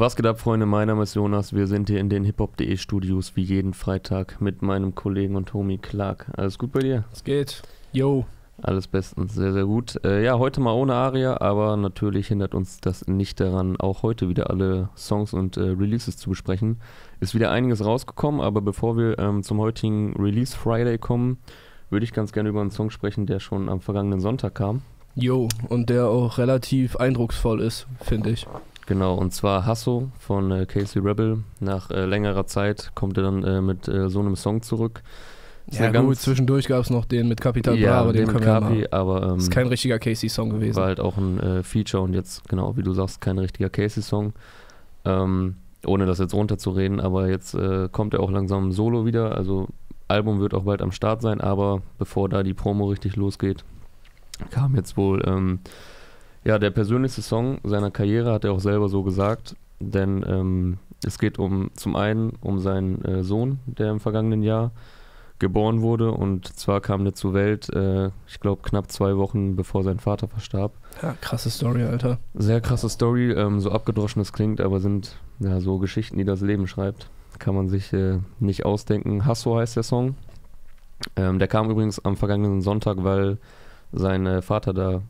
Was geht ab, Freunde? Mein Name ist Jonas. Wir sind hier in den hiphop.de Studios wie jeden Freitag mit meinem Kollegen und Homie Clark. Alles gut bei dir? Es geht. Yo. Alles bestens, sehr, sehr gut. Äh, ja, heute mal ohne Aria, aber natürlich hindert uns das nicht daran, auch heute wieder alle Songs und äh, Releases zu besprechen. Ist wieder einiges rausgekommen, aber bevor wir ähm, zum heutigen Release Friday kommen, würde ich ganz gerne über einen Song sprechen, der schon am vergangenen Sonntag kam. Jo, und der auch relativ eindrucksvoll ist, finde ich. Genau, und zwar Hasso von äh, Casey Rebel. Nach äh, längerer Zeit kommt er dann äh, mit äh, so einem Song zurück. Ist ja, gut, zwischendurch gab es noch den mit Capital ja, Bra, aber den, den können Capi, wir aber ähm, Ist kein richtiger Casey-Song gewesen. war halt auch ein äh, Feature und jetzt, genau, wie du sagst, kein richtiger Casey-Song. Ähm, ohne das jetzt runterzureden, aber jetzt äh, kommt er auch langsam solo wieder. Also Album wird auch bald am Start sein, aber bevor da die Promo richtig losgeht, kam jetzt wohl ähm, ja der persönlichste Song seiner Karriere, hat er auch selber so gesagt. Denn ähm, es geht um zum einen um seinen äh, Sohn, der im vergangenen Jahr geboren wurde und zwar kam der zur Welt, äh, ich glaube knapp zwei Wochen bevor sein Vater verstarb. Ja, krasse Story, Alter. Sehr krasse Story, ähm, so abgedroschen es klingt, aber sind ja so Geschichten, die das Leben schreibt. Kann man sich äh, nicht ausdenken. Hasso heißt der Song. Ähm, der kam übrigens am vergangenen Sonntag, weil sein äh, Vater da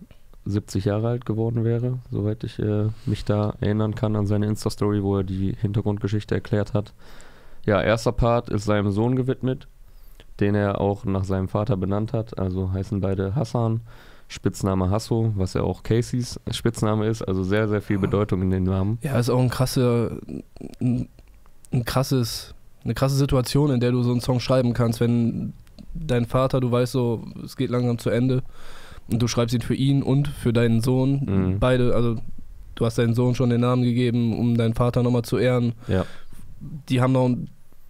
70 Jahre alt geworden wäre, soweit ich äh, mich da erinnern kann an seine Insta-Story, wo er die Hintergrundgeschichte erklärt hat. Ja, erster Part ist seinem Sohn gewidmet, den er auch nach seinem Vater benannt hat. Also heißen beide Hassan, Spitzname Hasso, was ja auch Caseys Spitzname ist. Also sehr, sehr viel Bedeutung in den Namen. Ja, ist auch ein krasser, ein, ein krasses, eine krasse Situation, in der du so einen Song schreiben kannst, wenn dein Vater, du weißt so, es geht langsam zu Ende und du schreibst ihn für ihn und für deinen Sohn. Mhm. Beide, also du hast deinen Sohn schon den Namen gegeben, um deinen Vater nochmal zu ehren. Ja. Die haben noch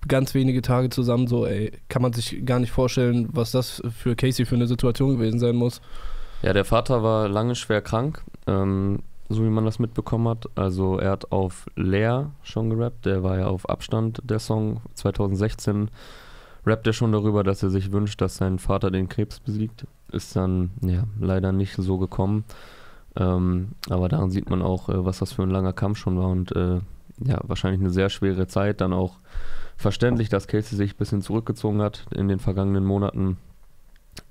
ganz wenige Tage zusammen, so, ey, kann man sich gar nicht vorstellen, was das für Casey für eine Situation gewesen sein muss. Ja, der Vater war lange schwer krank, ähm, so wie man das mitbekommen hat. Also er hat auf Leer schon gerappt, der war ja auf Abstand der Song 2016. Rappt er schon darüber, dass er sich wünscht, dass sein Vater den Krebs besiegt. Ist dann ja leider nicht so gekommen. Ähm, aber daran sieht man auch, äh, was das für ein langer Kampf schon war und äh, ja, wahrscheinlich eine sehr schwere Zeit. Dann auch verständlich, dass Casey sich ein bisschen zurückgezogen hat in den vergangenen Monaten.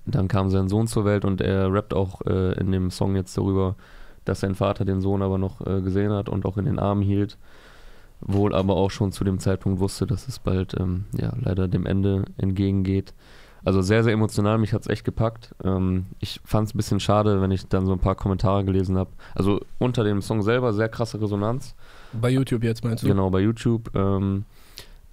Dann kam sein Sohn zur Welt und er rappt auch äh, in dem Song jetzt darüber, dass sein Vater den Sohn aber noch äh, gesehen hat und auch in den Armen hielt. Wohl aber auch schon zu dem Zeitpunkt wusste, dass es bald ähm, ja, leider dem Ende entgegengeht. Also sehr, sehr emotional, mich hat es echt gepackt. Ähm, ich fand es ein bisschen schade, wenn ich dann so ein paar Kommentare gelesen habe. Also unter dem Song selber sehr krasse Resonanz. Bei YouTube jetzt meinst du? Genau, bei YouTube. Ähm,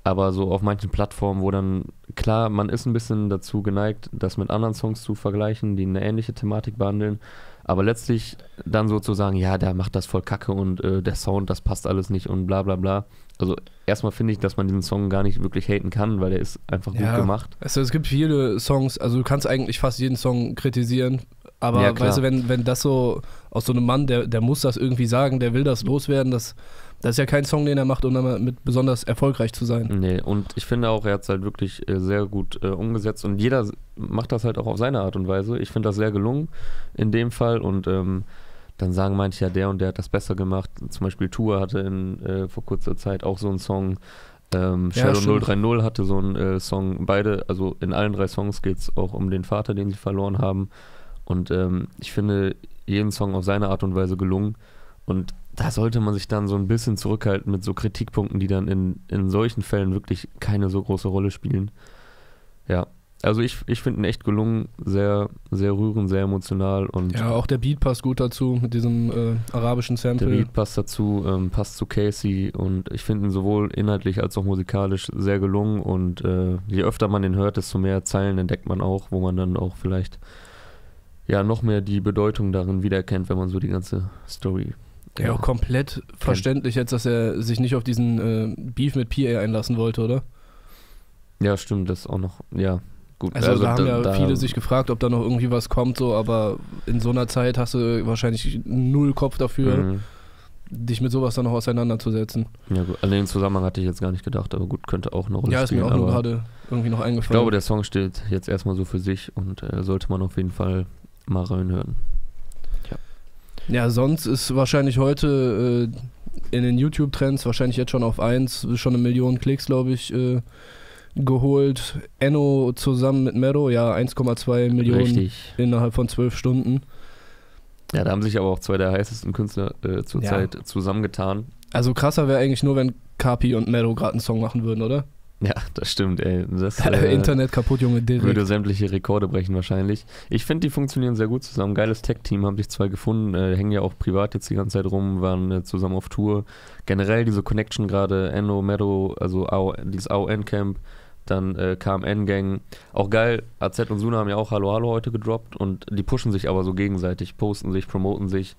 aber so auf manchen Plattformen, wo dann, klar, man ist ein bisschen dazu geneigt, das mit anderen Songs zu vergleichen, die eine ähnliche Thematik behandeln. Aber letztlich dann so zu sagen, ja, der macht das voll kacke und äh, der Sound, das passt alles nicht und bla bla bla. Also erstmal finde ich, dass man diesen Song gar nicht wirklich haten kann, weil der ist einfach gut Ja. gemacht. Also es gibt viele Songs, also du kannst eigentlich fast jeden Song kritisieren, aber Ja, weißt du, wenn, wenn das so aus so einem Mann, der, der muss das irgendwie sagen, der will das loswerden, das, das ist ja kein Song, den er macht, um damit besonders erfolgreich zu sein. Nee, und ich finde auch, er hat es halt wirklich äh, sehr gut äh, umgesetzt und jeder macht das halt auch auf seine Art und Weise. Ich finde das sehr gelungen in dem Fall und ähm, dann sagen manche ja, der und der hat das besser gemacht. Zum Beispiel Tour hatte in, äh, vor kurzer Zeit auch so einen Song. Ähm, Ja, Shadow stimmt. 030 hatte so einen äh, Song. Beide, also in allen drei Songs geht es auch um den Vater, den sie verloren haben. Und ähm, ich finde jeden Song auf seine Art und Weise gelungen. Und da sollte man sich dann so ein bisschen zurückhalten mit so Kritikpunkten, die dann in, in solchen Fällen wirklich keine so große Rolle spielen. Ja, also ich, ich finde ihn echt gelungen, sehr, sehr rührend, sehr emotional und Ja, auch der Beat passt gut dazu mit diesem äh, arabischen der Sample. Beat passt dazu, ähm, passt zu Casey und ich finde ihn sowohl inhaltlich als auch musikalisch sehr gelungen und äh, je öfter man ihn hört, desto mehr Zeilen entdeckt man auch, wo man dann auch vielleicht ja noch mehr die Bedeutung darin wiedererkennt, wenn man so die ganze Story Ja, auch komplett verständlich jetzt, dass er sich nicht auf diesen äh, Beef mit PA einlassen wollte, oder? Ja, stimmt, das auch noch, ja, gut. Also, da haben da- ja da- viele sich gefragt, ob da noch irgendwie was kommt, so, aber in so einer Zeit hast du wahrscheinlich null Kopf dafür, Mhm. dich mit sowas dann noch auseinanderzusetzen. Ja, gut. An den Zusammenhang hatte ich jetzt gar nicht gedacht, aber gut, könnte auch eine Rolle Ja, ist spielen. mir auch nur gerade irgendwie noch ich eingefallen. glaube, der Song steht jetzt erstmal so für sich und äh, sollte man auf jeden Fall mal reinhören. Ja, sonst ist wahrscheinlich heute äh, in den YouTube-Trends, wahrscheinlich jetzt schon auf 1, schon eine Million Klicks, glaube ich, äh, geholt. Enno zusammen mit Mero, ja, 1,2 Millionen Richtig. innerhalb von 12 Stunden. Ja, da haben sich aber auch zwei der heißesten Künstler äh, zurzeit Ja. zusammengetan. Also krasser wäre eigentlich nur, wenn Kapi und Mero gerade einen Song machen würden, oder? Ja, das stimmt, ey. Das äh, Internet kaputt, Junge, direkt. würde sämtliche Rekorde brechen wahrscheinlich. Ich finde, die funktionieren sehr gut zusammen. Geiles Tech-Team, haben sich zwei gefunden, äh, hängen ja auch privat jetzt die ganze Zeit rum, waren äh, zusammen auf Tour. Generell diese Connection gerade, Enno, Meadow, also AO, dieses AON-Camp, dann äh, KMN-Gang. Auch geil, AZ und Suna haben ja auch Hallo Hallo heute gedroppt und die pushen sich aber so gegenseitig, posten sich, promoten sich.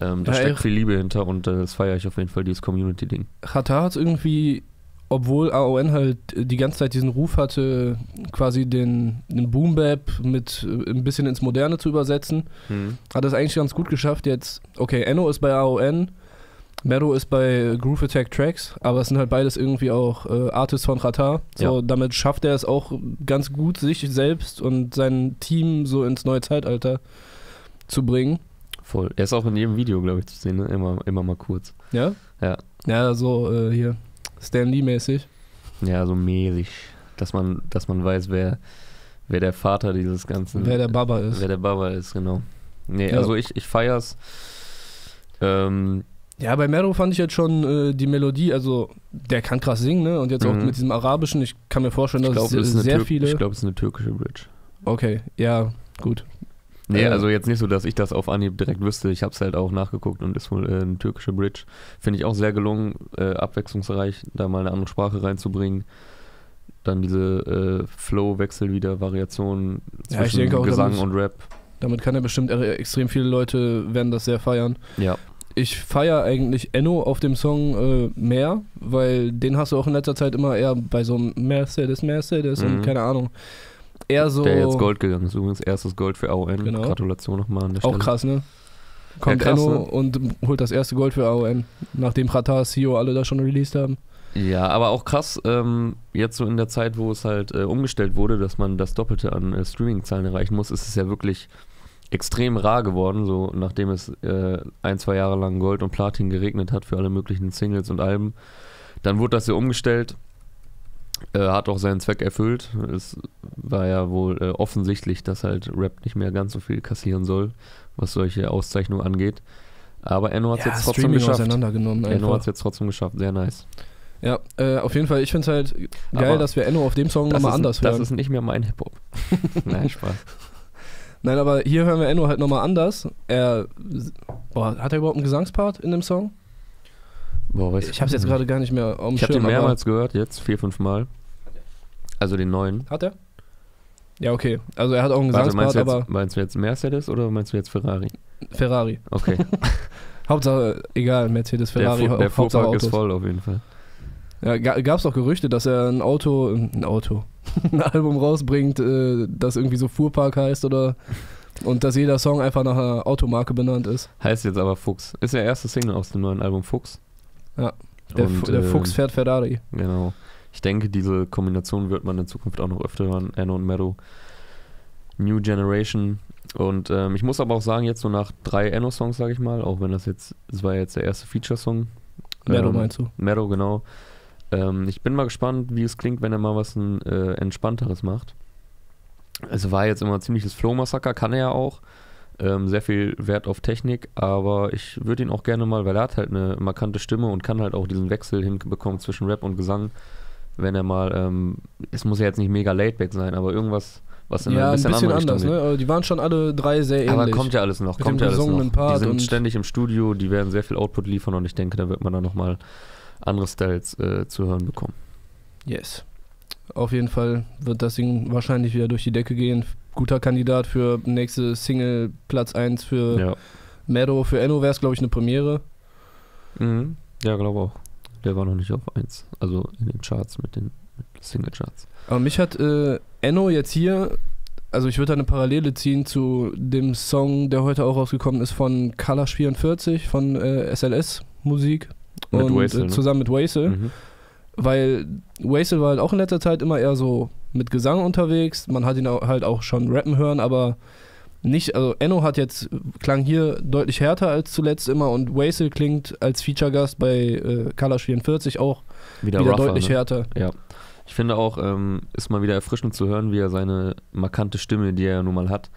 Ähm, da Ja, steckt viel Liebe hinter und äh, das feiere ich auf jeden Fall, dieses Community-Ding. Qatar hat irgendwie, obwohl AON halt die ganze Zeit diesen Ruf hatte, quasi den, den Boom-Bap mit äh, ein bisschen ins Moderne zu übersetzen, Hm. hat es eigentlich ganz gut geschafft. Jetzt, okay, Enno ist bei AON, Mero ist bei Groove Attack Tracks, aber es sind halt beides irgendwie auch äh, Artists von Qatar. So, Ja. damit schafft er es auch ganz gut, sich selbst und sein Team so ins neue Zeitalter zu bringen. Voll. Er ist auch in jedem Video, glaube ich, zu sehen, ne? immer, immer mal kurz. Ja? Ja. Ja, so äh, hier Stan Lee-mäßig. Ja, so mäßig, dass man, dass man weiß, wer, wer der Vater dieses ganzen, Wer der Baba ist. wer der Baba ist, genau. Nee, Ja. also ich, ich feier's. Ähm, Ja, bei Mero fand ich jetzt schon äh, die Melodie, also der kann krass singen, ne? Und jetzt auch Mhm. mit diesem Arabischen, ich kann mir vorstellen, dass glaube, es es, ist sehr Tür- viele. ich glaub, es ist eine türkische Bridge. okay, ja, gut. Nee, Äh, also jetzt nicht so, dass ich das auf Anhieb direkt wüsste. Ich habe es halt auch nachgeguckt und ist wohl äh, eine türkische Bridge. Finde ich auch sehr gelungen, äh, abwechslungsreich, da mal eine andere Sprache reinzubringen. Dann diese äh, Flow-Wechsel wieder, Variationen Ja, zwischen denke auch, Gesang damit- und Rap. Damit kann er bestimmt extrem viele Leute werden das sehr feiern. Ja, Ich feiere eigentlich Enno auf dem Song äh, mehr, weil den hast du auch in letzter Zeit immer eher bei so einem Mercedes, Mercedes und Mhm. keine Ahnung. Eher so. der jetzt Gold gegangen ist. Übrigens erstes Gold für AON. Genau. Gratulation nochmal an der Auch Stelle. krass, ne? Kommt krass, Enno ne? und holt das erste Gold für AON, nachdem Qatar, CEO alle das schon released haben. Ja, aber auch krass, ähm, jetzt so in der Zeit, wo es halt äh, umgestellt wurde, dass man das Doppelte an äh, Streaming-Zahlen erreichen muss, ist es ja wirklich extrem rar geworden, so nachdem es äh, ein, zwei Jahre lang Gold und Platin geregnet hat für alle möglichen Singles und Alben. Dann wurde das ja umgestellt, äh, hat auch seinen Zweck erfüllt. Es war ja wohl äh, offensichtlich, dass halt Rap nicht mehr ganz so viel kassieren soll, was solche Auszeichnungen angeht. Aber Enno hat es jetzt trotzdem Streaming geschafft. auseinandergenommen Enno hat es jetzt trotzdem geschafft, sehr nice. Ja, äh, auf jeden Fall, ich finde es halt geil, Aber dass wir Enno auf dem Song Das nochmal anders das hören. ist nicht mehr mein Hip-Hop. Nein, Spaß. Nein, aber hier hören wir Enno halt nochmal anders. Er, boah, hat er überhaupt einen Gesangspart in dem Song? Boah, weiß Ich habe es jetzt gerade gar nicht mehr auf dem Ich habe den aber- mehrmals gehört, jetzt vier, fünf Mal. Also den neuen. Hat er? Ja, okay. Also er hat auch einen Warte, meinst Gesangspart, du, aber jetzt, meinst du jetzt Mercedes oder meinst du jetzt Ferrari? Ferrari. Okay, Hauptsache, egal, Mercedes, der, Ferrari, Fu- der Hau- Hauptsache Fuhrpark ist Autos. voll auf jeden Fall. Ja, gab es auch Gerüchte, dass er ein Auto, ein Auto, ein Album rausbringt, äh, das irgendwie so Fuhrpark heißt oder und dass jeder Song einfach nach einer Automarke benannt ist. Heißt jetzt aber Fuchs. Ist der erste Single aus dem neuen Album Fuchs. Ja, Der, Und, der äh, Fuchs fährt Ferrari. Genau. Ich denke, diese Kombination wird man in Zukunft auch noch öfter hören. Enno und Meadow. New Generation. Und ähm, ich muss aber auch sagen, jetzt so nach drei Enno-Songs, sage ich mal, auch wenn das jetzt, das war jetzt der erste Feature-Song. Meadow ähm, meinst du? Meadow, genau. Ähm, ich bin mal gespannt, wie es klingt, wenn er mal was ein, äh, entspannteres macht. Es war jetzt immer ein ziemliches Flow-Massaker, kann er ja auch. Ähm, sehr viel Wert auf Technik, aber ich würde ihn auch gerne mal, weil er hat halt eine markante Stimme und kann halt auch diesen Wechsel hinbekommen zwischen Rap und Gesang. Wenn er mal, ähm, es muss ja jetzt nicht mega laidback sein, aber irgendwas, was in Ja, ein bisschen, bisschen andere anders, Richtung ne? Aber die waren schon alle drei sehr ähnlich. Aber kommt ja alles noch, Mit kommt ja alles noch. gesungenen Die Part sind ständig im Studio, die werden sehr viel Output liefern und ich denke, da wird man dann nochmal andere Styles äh, zu hören bekommen. Yes. Auf jeden Fall wird das Ding wahrscheinlich wieder durch die Decke gehen. Guter Kandidat für nächste Single Platz 1 für Ja, Meadow. Für Enno wäre es, glaube ich, eine Premiere. mhm. ja glaube auch. Der war noch nicht auf 1, also in den Charts mit den Single-Charts. Aber mich hat äh, Enno jetzt hier, also ich würde da eine Parallele ziehen zu dem Song, der heute auch rausgekommen ist von Kalash 44 von äh, SLS Musik. Mit und Waisel, äh, ne? zusammen mit Waisel. Mhm. Weil Waisel war halt auch in letzter Zeit immer eher so mit Gesang unterwegs. Man hat ihn au- halt auch schon rappen hören, aber nicht, also Enno hat jetzt, klang hier deutlich härter als zuletzt immer und Wasel klingt als Feature-Gast bei äh, Kalash 44 auch Wieder, wieder, rougher, deutlich ne? härter. Ja. Ich finde auch, ähm, ist mal wieder erfrischend zu hören, wie er seine markante Stimme, die er ja nun mal hat,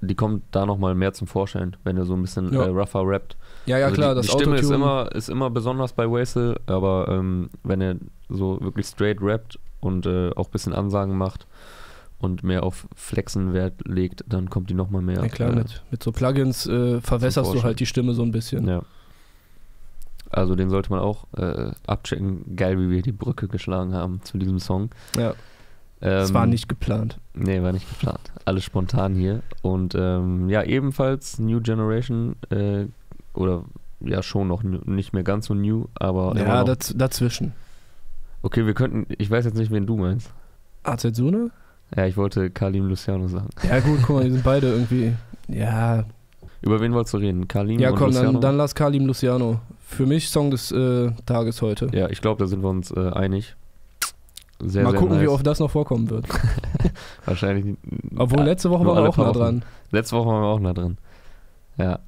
die kommt da nochmal mehr zum Vorschein, wenn er so ein bisschen Ja. äh, rougher rappt. Ja, ja, Also klar, die, das die Stimme ist immer, ist immer besonders bei Wasel, aber ähm, wenn er so wirklich straight rappt und äh, auch ein bisschen Ansagen macht und mehr auf Flexen Wert legt, dann kommt die nochmal mehr. Ja, klar, äh, mit, mit so Plugins äh, verwässerst du halt die Stimme so ein bisschen. Ja. Also den sollte man auch äh, abchecken. Geil, wie wir die Brücke geschlagen haben zu diesem Song. Ja, Ähm, das war nicht geplant. Nee, war nicht geplant. Alles spontan hier. Und ähm, ja, ebenfalls New Generation äh, oder ja schon noch nicht mehr ganz so new, aber Ja, daz dazwischen. Okay, wir könnten, ich weiß jetzt nicht, wen du meinst. AZ Sune? Ja, ich wollte Kalim Luciano sagen. Ja, gut, guck mal, die sind beide irgendwie. Ja, Über wen wolltest du reden? Kalim ja und komm, Luciano? dann, dann lass Kalim Luciano. Für mich Song des äh, Tages heute. Ja, ich glaube, da sind wir uns äh, einig. Sehr, Mal sehr gucken, nice. wie oft das noch vorkommen wird. Wahrscheinlich. Obwohl, ja, letzte Woche nur war er alle auch nah dran. Letzte Woche waren wir auch nah dran. Ja.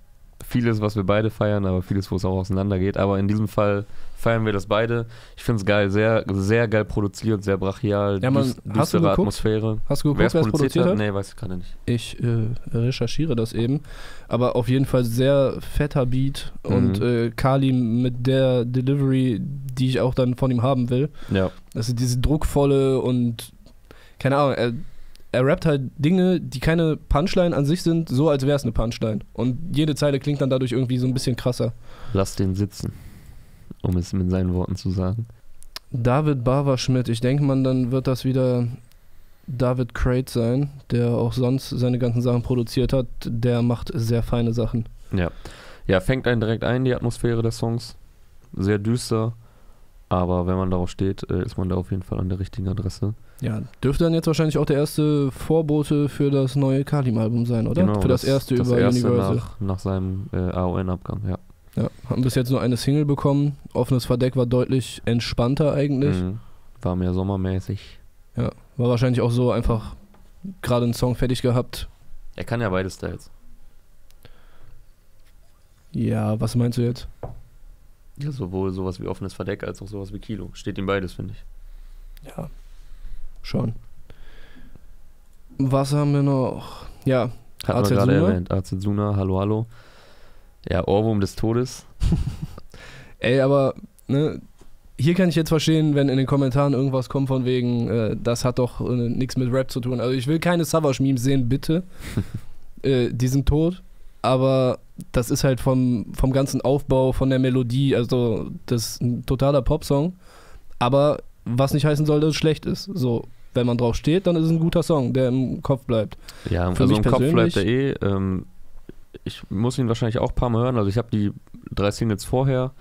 Vieles, was wir beide feiern, aber vieles, wo es auch auseinandergeht. Aber in diesem Fall feiern wir das beide. Ich finde es geil, sehr, sehr geil produziert, sehr brachial, Ja, man, düs- hast du düstere geguckt? Atmosphäre. Hast du geguckt, wer es produziert hat? Nee, weiß ich gerade nicht. Ich äh, recherchiere das eben. Aber auf jeden Fall sehr fetter Beat und Mhm. äh, Kalim mit der Delivery, die ich auch dann von ihm haben will. Ja, Also diese druckvolle und keine Ahnung, er, er rappt halt Dinge, die keine Punchline an sich sind, so als wäre es eine Punchline. Und jede Zeile klingt dann dadurch irgendwie so ein bisschen krasser. lass den sitzen, um es mit seinen Worten zu sagen. David Bava-Schmidt, ich denke mal, dann wird das wieder David Crate sein, der auch sonst seine ganzen Sachen produziert hat. Der macht sehr feine Sachen. Ja. Ja, fängt einen direkt ein, die Atmosphäre des Songs. Sehr düster. Aber wenn man darauf steht, äh, ist man da auf jeden Fall an der richtigen Adresse. Ja, dürfte dann jetzt wahrscheinlich auch der erste Vorbote für das neue Kalim-Album sein, oder? Genau, für das, erste das über erste Universal. Nach, nach seinem äh, AON-Abgang, ja. Ja, haben bis jetzt nur eine Single bekommen. Offenes Verdeck war deutlich entspannter eigentlich. Mhm. War mehr sommermäßig. Ja, war wahrscheinlich auch so einfach gerade einen Song fertig gehabt. Er kann ja beide Styles. Ja, was meinst du jetzt? Ja, sowohl sowas wie offenes Verdeck als auch sowas wie Kilo. Steht ihm beides, finde ich. Ja, schon. Was haben wir noch? Ja, Hat gerade erwähnt. Azezuna, hallo, hallo. Ja, Ohrwurm des Todes. ey, aber ne, hier kann ich jetzt verstehen, wenn in den Kommentaren irgendwas kommt von wegen, äh, das hat doch äh, nichts mit Rap zu tun. Also ich will keine Savage-Memes sehen, bitte. äh, die sind tot, aber das ist halt vom, vom ganzen Aufbau, von der Melodie, also das ist ein totaler Popsong. Aber was nicht heißen soll, dass es schlecht ist. So, wenn man drauf steht, dann ist es ein guter Song, der im Kopf bleibt. Ja, Für also mich im Kopf bleibt er eh. Ähm, ich muss ihn wahrscheinlich auch ein paar Mal hören. Also ich habe die drei Singles vorher,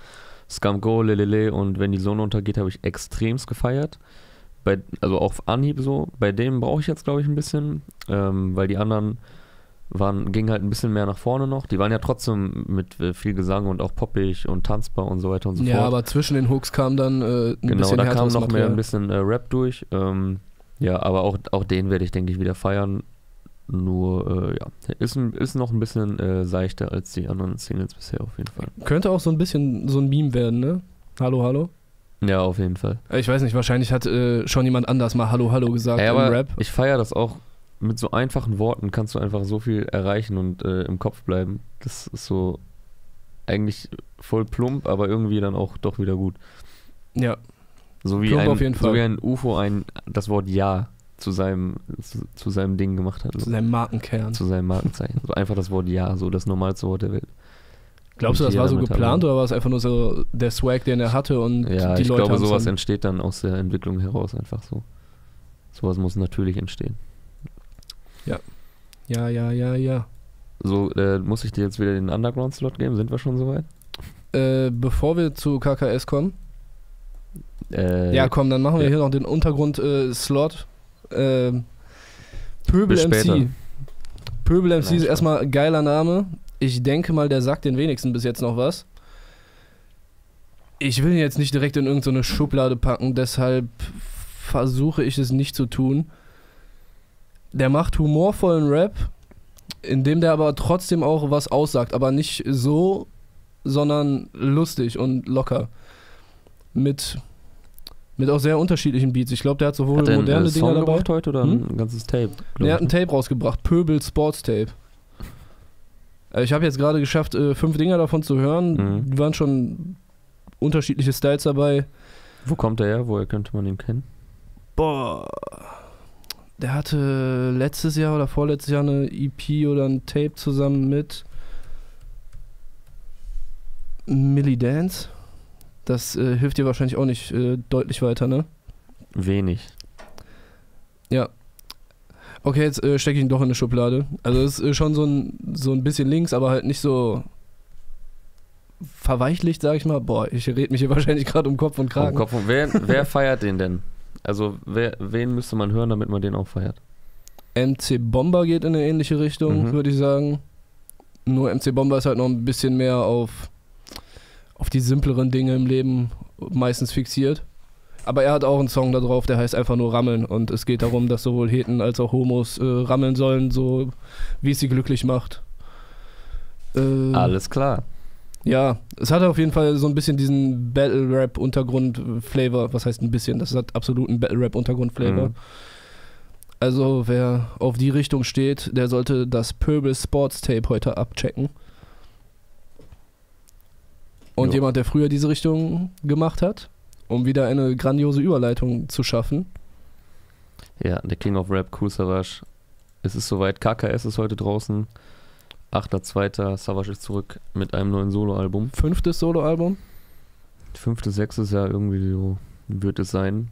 Scum Go, Lelele und Wenn die Sonne untergeht, habe ich extremst gefeiert. Bei, also auf Anhieb so. Bei dem brauche ich jetzt, glaube ich, ein bisschen, ähm, weil die anderen waren, gingen halt ein bisschen mehr nach vorne noch. Die waren ja trotzdem mit äh, viel Gesang und auch poppig und tanzbar und so weiter und so ja, fort. aber zwischen den Hooks kam dann äh, ein Genau, bisschen da kam noch mehr Material. ein bisschen äh, Rap durch. Ähm, ja, aber auch, auch den werde ich, denke ich, wieder feiern. Nur, äh, ja, ist, ist noch ein bisschen äh, seichter als die anderen Singles bisher auf jeden Fall. Könnte auch so ein bisschen so ein Meme werden, ne? Hallo, hallo? Ja, auf jeden Fall. Ich weiß nicht, wahrscheinlich hat äh, schon jemand anders mal Hallo, hallo gesagt Ey, im aber Rap. ich feiere das auch. Mit so einfachen Worten kannst du einfach so viel erreichen und äh, im Kopf bleiben. Das ist so eigentlich voll plump, aber irgendwie dann auch doch wieder gut. Ja, So wie, Plump ein, auf jeden so wie ein UFO ein, das Wort Ja zu seinem, zu, zu seinem Ding gemacht hat. zu seinem Markenkern. zu seinem Markenzeichen. So einfach das Wort Ja, so das normalste Wort der Welt. Glaubst du, das war so geplant hat- oder war es einfach nur so der Swag, den er hatte und Ja, die ich Leute glaube, haben's sowas entsteht dann aus der Entwicklung heraus einfach so. Sowas muss natürlich entstehen. Ja, ja, ja, ja. So, äh, muss ich dir jetzt wieder den Underground-Slot geben? Sind wir schon soweit? Äh, bevor wir zu KKS kommen, Äh, ja komm, dann machen wir ja. hier noch den Untergrund-Slot. Äh, Pöbel. MC. Pöbel MC Nein, ist erstmal ein geiler Name. Ich denke mal, der sagt den wenigsten bis jetzt noch was. Ich will ihn jetzt nicht direkt in irgendeine Schublade packen, deshalb versuche ich es nicht zu tun. Der macht humorvollen Rap in dem der aber trotzdem auch was aussagt, aber nicht so, sondern lustig und locker. Mit, mit auch sehr unterschiedlichen Beats. Ich glaube, der hat sowohl Hat er moderne äh, Dinger dabei. gebracht heute oder Hm? ein ganzes Tape? Er hat ein ne? Tape rausgebracht, Pöbel Sports Tape. Äh, Ich habe jetzt gerade geschafft, äh, fünf Dinger davon zu hören. Mhm. Die waren schon unterschiedliche Styles dabei. Wo kommt er her? Woher könnte man ihn kennen? Boah. Der hatte letztes Jahr oder vorletztes Jahr eine EP oder ein Tape zusammen mit Millie Dance. Das äh, hilft dir wahrscheinlich auch nicht äh, deutlich weiter, ne? Wenig. Ja. Okay, jetzt äh, stecke ich ihn doch in eine Schublade. Also es ist äh, schon so ein, so ein bisschen links, aber halt nicht so verweichlicht, sag ich mal. Boah, ich rede mich hier wahrscheinlich gerade um Kopf und Kragen. Kopf und wer, wer feiert den denn? Also wer, wen müsste man hören, damit man den auch feiert? MC Bomber geht in eine ähnliche Richtung, Mhm. würde ich sagen. Nur MC Bomber ist halt noch ein bisschen mehr auf, auf die simpleren Dinge im Leben meistens fixiert. Aber er hat auch einen Song da drauf, der heißt einfach nur Rammeln. Und es geht darum, dass sowohl Heten als auch Homos äh, rammeln sollen, so wie es sie glücklich macht. Äh, Alles klar. Ja, es hat auf jeden Fall so ein bisschen diesen Battle-Rap-Untergrund-Flavor. Was heißt ein bisschen? Das hat absolut einen Battle-Rap-Untergrund-Flavor. Mhm. Also, wer auf die Richtung steht, der sollte das Pöbel Sports Tape heute abchecken. Und Jo. jemand, der früher diese Richtung gemacht hat, um wieder eine grandiose Überleitung zu schaffen. Ja, der King of Rap, Cool Savage. Es ist soweit. KKS ist heute draußen. 8.2. Savage ist zurück mit einem neuen Soloalbum. Fünftes Soloalbum. Fünftes, sechstes Jahr irgendwie so wird es sein.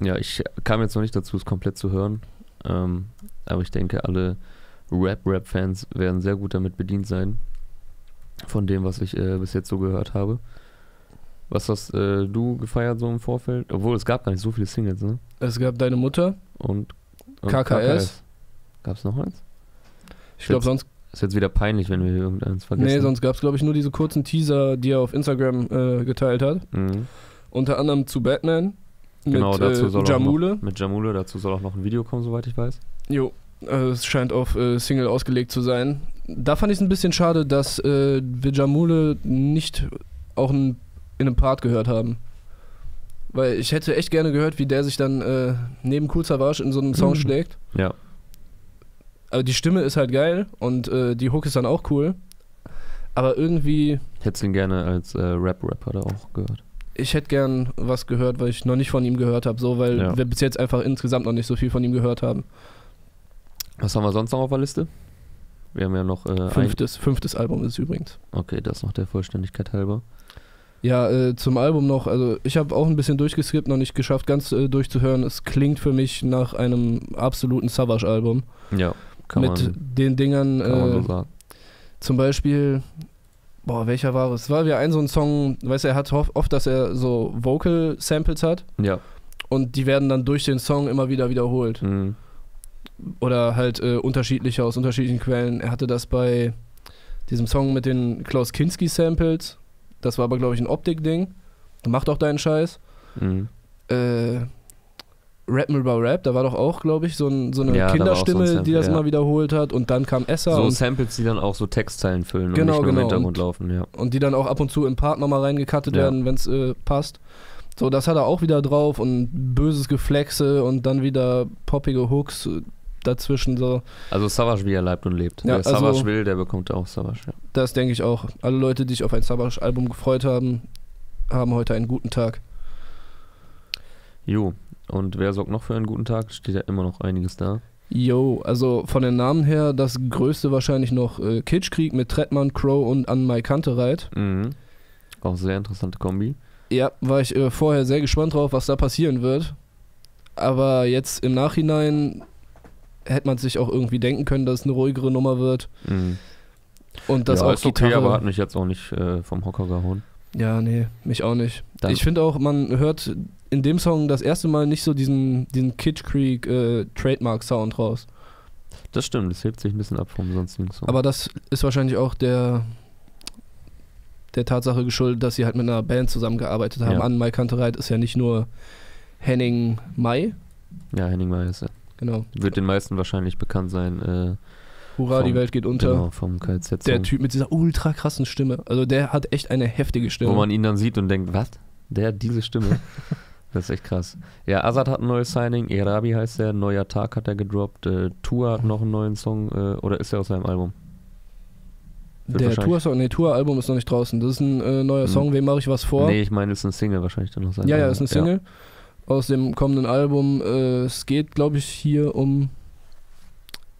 Ja, ich kam jetzt noch nicht dazu, es komplett zu hören. Ähm, aber ich denke, alle Rap-Rap-Fans werden sehr gut damit bedient sein. Von dem, was ich äh, bis jetzt so gehört habe. Was hast äh, du gefeiert so im Vorfeld? Obwohl, es gab gar nicht so viele Singles, ne? Es gab Deine Mutter. Und, und KKS. Gab es noch eins? Ich glaube, sonst, Ist jetzt wieder peinlich, wenn wir irgendeins vergessen. nee, sonst gab es, glaube ich, nur diese kurzen Teaser, die er auf Instagram äh, geteilt hat. Mhm. Unter anderem zu Batman. Genau, mit dazu äh, soll Jamule. noch, mit Jamule, dazu soll auch noch ein Video kommen, soweit ich weiß. Jo, also es scheint auf äh, Single ausgelegt zu sein. Da fand ich es ein bisschen schade, dass äh, wir Jamule nicht auch in, in einem Part gehört haben. Weil ich hätte echt gerne gehört, wie der sich dann äh, neben Cool Savage in so einem Song Mhm. schlägt. Ja. Also die Stimme ist halt geil und äh, die Hook ist dann auch cool. Aber irgendwie, Hättest ihn gerne als äh, Rap-Rapper da auch gehört. ich hätte gern was gehört, weil ich noch nicht von ihm gehört habe, so weil Ja. wir bis jetzt einfach insgesamt noch nicht so viel von ihm gehört haben. Was haben wir sonst noch auf der Liste? Wir haben ja noch äh, ein. Fünftes, fünftes Album ist übrigens. Okay, das noch der Vollständigkeit halber. Ja, äh, zum Album noch, also ich habe auch ein bisschen durchgeskippt, noch nicht geschafft, ganz äh, durchzuhören. Es klingt für mich nach einem absoluten Savage-Album. Ja, kann, Mit man, den Dingern, äh, so zum Beispiel, boah, welcher war es? Es war wieder ein so ein Song, weißt du, er hat oft, dass er so Vocal-Samples hat Ja. und die werden dann durch den Song immer wieder wiederholt. Mhm. Oder halt äh, unterschiedliche aus unterschiedlichen Quellen. Er hatte das bei diesem Song mit den Klaus Kinski-Samples. Das war aber, glaube ich, ein Optik-Ding. Macht auch deinen Scheiß. Mhm. äh, Rap über Rap, da war doch auch, glaube ich, so, ein, so eine Ja, da war auch so ein Kinderstimme, die das ja. immer wiederholt hat und dann kam Essa So und, Samples, die dann auch so Textzeilen füllen Genau, und nicht nur genau. im Hintergrund laufen, ja. und die dann auch ab und zu im Part nochmal reingekattet Ja. werden, wenn es äh, passt. So, das hat er auch wieder drauf und böses Geflexe und dann wieder poppige Hooks dazwischen. So, Also Savage, wie er lebt und lebt. Ja, Wer Savage also- will, der bekommt auch Savage, ja. das denke ich auch. Alle Leute, die sich auf ein Savage-Album gefreut haben, haben heute einen guten Tag. Jo, und wer sorgt noch für einen guten Tag? Steht ja immer noch einiges da. Yo, also von den Namen her das größte wahrscheinlich noch äh, Kitschkrieg mit Trettmann, Crow und an Mai Kantereit. Mhm. Auch sehr interessante Kombi. Ja, war ich äh, vorher sehr gespannt drauf, was da passieren wird. Aber jetzt im Nachhinein hätte man sich auch irgendwie denken können, dass es eine ruhigere Nummer wird. Mhm. Und dass ja, auch ist okay, Gitarre, aber hat mich jetzt auch nicht äh, vom Hocker gehauen. Ja, nee, mich auch nicht. Dann- ich finde auch, man hört in dem Song das erste Mal nicht so diesen, diesen Kitsch Creek äh, Trademark-Sound raus. Das stimmt, das hebt sich ein bisschen ab vom sonstigen Song. Aber das ist wahrscheinlich auch der, der Tatsache geschuldet, dass sie halt mit einer Band zusammengearbeitet haben. Ja. An Mai Kantereit ist ja nicht nur Henning Mai, ja, Henning May ist, ja. genau. wird den meisten wahrscheinlich bekannt sein. Äh, Hurra, die Vom- Welt geht unter. Genau, vom KZ. Der Typ mit dieser ultra krassen Stimme. Also der hat echt eine heftige Stimme. Wo man ihn dann sieht und denkt, was? Der hat diese Stimme? das ist echt krass. Ja, Azad hat ein neues Signing, Erabi heißt er, neuer Tag hat er gedroppt, äh, Tua hat noch einen neuen Song, äh, oder ist er aus seinem Album? Wird der Tour-Song, nee, Tour-Album ist noch nicht draußen. Das ist ein äh, neuer Hm. Song, wem mache ich was vor? Nee, ich meine, es ist ein Single wahrscheinlich dann noch sein ja, ja, Album. ist eine Single aus dem kommenden Album. Äh, es geht, glaube ich, hier um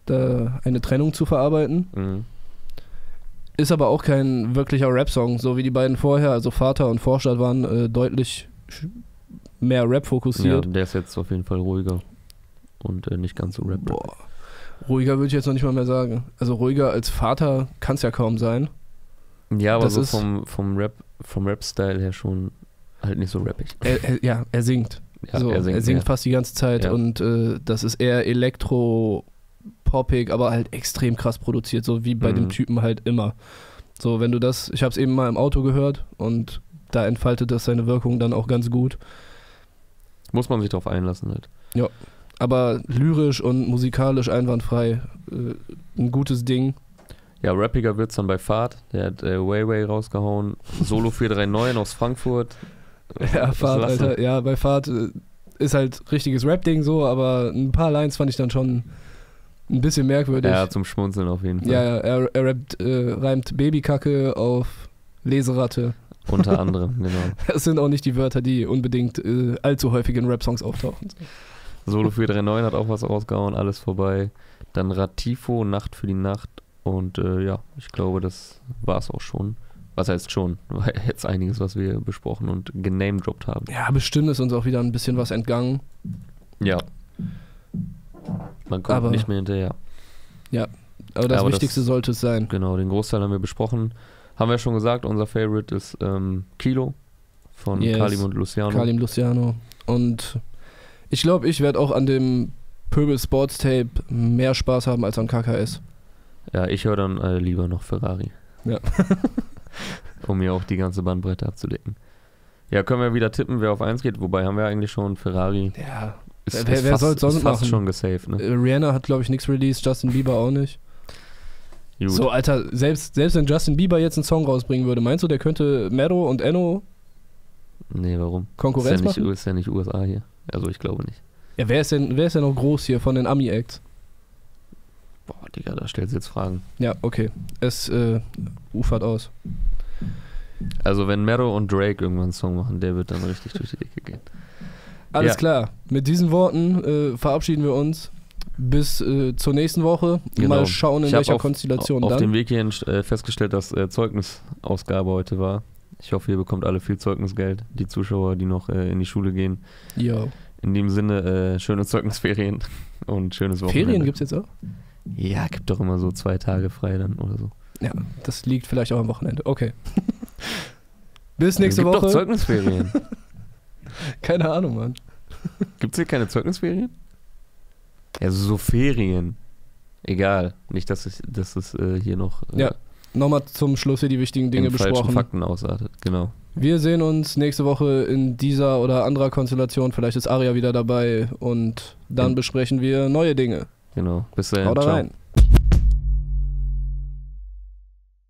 da eine Trennung zu verarbeiten. Mhm. Ist aber auch kein wirklicher Rap-Song, so wie die beiden vorher, also Vater und Vorstadt waren äh, deutlich mehr Rap Ja, fokussiert. der ist jetzt auf jeden Fall ruhiger und äh, nicht ganz so rap Boah. Ruhiger würde ich jetzt noch nicht mal mehr sagen. Also ruhiger als Vater kann es ja kaum sein. Ja, aber Das so ist- vom, vom Rap, vom Rap-Style her schon halt nicht so rappig. Er, er, ja, er singt. Ja, so, er singt, ja. fast die ganze Zeit Ja. und äh, das ist eher elektro-poppig, aber halt extrem krass produziert, so wie bei dem Mhm. Typen halt immer. So, wenn du das, ich habe es eben mal im Auto gehört und da entfaltet das seine Wirkung dann auch ganz gut. Muss man sich drauf einlassen halt. Aber lyrisch und musikalisch einwandfrei, äh, ein gutes Ding. Ja, rappiger wird's dann bei Fahrt. Der hat äh, Way Way rausgehauen. Solo 439 aus Frankfurt. Ja, Fahrt? Alter. Ja, bei Fahrt äh, ist halt richtiges Rap-Ding so, aber ein paar Lines fand ich dann schon ein bisschen merkwürdig. Ja, zum Schmunzeln auf jeden Fall. Ja, ja, er, er rappt, äh, reimt Babykacke auf Leseratte. Unter anderem, genau. Das sind auch nicht die Wörter, die unbedingt äh, allzu häufig in Rap-Songs auftauchen. Solo 439 hat auch was rausgehauen, alles vorbei. Dann Ratifo, Nacht für die Nacht. Und äh, ja, ich glaube, das war's auch schon. Was heißt schon? War jetzt einiges, was wir besprochen und genamedroppt haben. Ja, bestimmt ist uns auch wieder ein bisschen was entgangen. Ja. Man kommt Aber- nicht mehr hinterher. Aber das Aber das- Wichtigste sollte es sein. Genau, den Großteil haben wir besprochen. Haben wir schon gesagt, unser Favorite ist ähm, Kilo von Yes. Kalim und Luciano. Kalim Luciano. Und ich glaube, ich werde auch an dem Pöbel Sports Tape mehr Spaß haben als an KKS. Ja, ich höre dann äh, lieber noch Ferrari. Ja. um mir auch die ganze Bandbreite abzudecken. Ja, können wir wieder tippen, wer auf 1 geht. Wobei haben wir eigentlich schon Ferrari. Ja. Ist, Wer- ist wer fast, soll's sonst ist fast machen? schon gesaved, ne? Rihanna hat, glaube ich, nichts released, Justin Bieber auch nicht. Gut. So, Alter, selbst, selbst wenn Justin Bieber jetzt einen Song rausbringen würde, meinst du, der könnte Mero und Enno nee, warum? Konkurrenz ist, ja nicht, machen? ist ja nicht USA hier. Also ich glaube nicht. Ja, wer ist denn, wer ist denn noch groß hier von den Ami-Acts? Boah, Digga, da stellst du jetzt Fragen. Ja, okay. Es äh, ufert aus. Also wenn Mero und Drake irgendwann einen Song machen, der wird dann richtig durch die Decke gehen. Alles Ja. klar. Mit diesen Worten äh, verabschieden wir uns. Bis äh, zur nächsten Woche. Genau. Mal schauen, in Ich welcher auf- Konstellation Auf dann. dem Weg hierhin äh, festgestellt, dass äh, Zeugnisausgabe heute war. Ich hoffe, ihr bekommt alle viel Zeugnisgeld, die Zuschauer, die noch äh, in die Schule gehen. Jo. In dem Sinne, äh, schöne Zeugnisferien und schönes Wochenende. Ferien gibt's jetzt auch? Ja, gibt doch immer so zwei Tage frei dann oder so. Ja, das liegt vielleicht auch am Wochenende. Okay. Bis nächste gibt doch Woche. Zeugnisferien. Keine Ahnung, Mann. Gibt's hier keine Zeugnisferien? Ja, so Ferien. Egal. Nicht, dass es, dass es äh, hier noch äh, Ja, Nochmal zum Schluss hier die wichtigen Dinge besprochen. Fakten ausartet. Genau. Wir sehen uns nächste Woche in dieser oder anderer Konstellation. Vielleicht ist Aria wieder dabei und dann Ja. besprechen wir neue Dinge. Genau. Bis dahin. Haut Ciao. rein.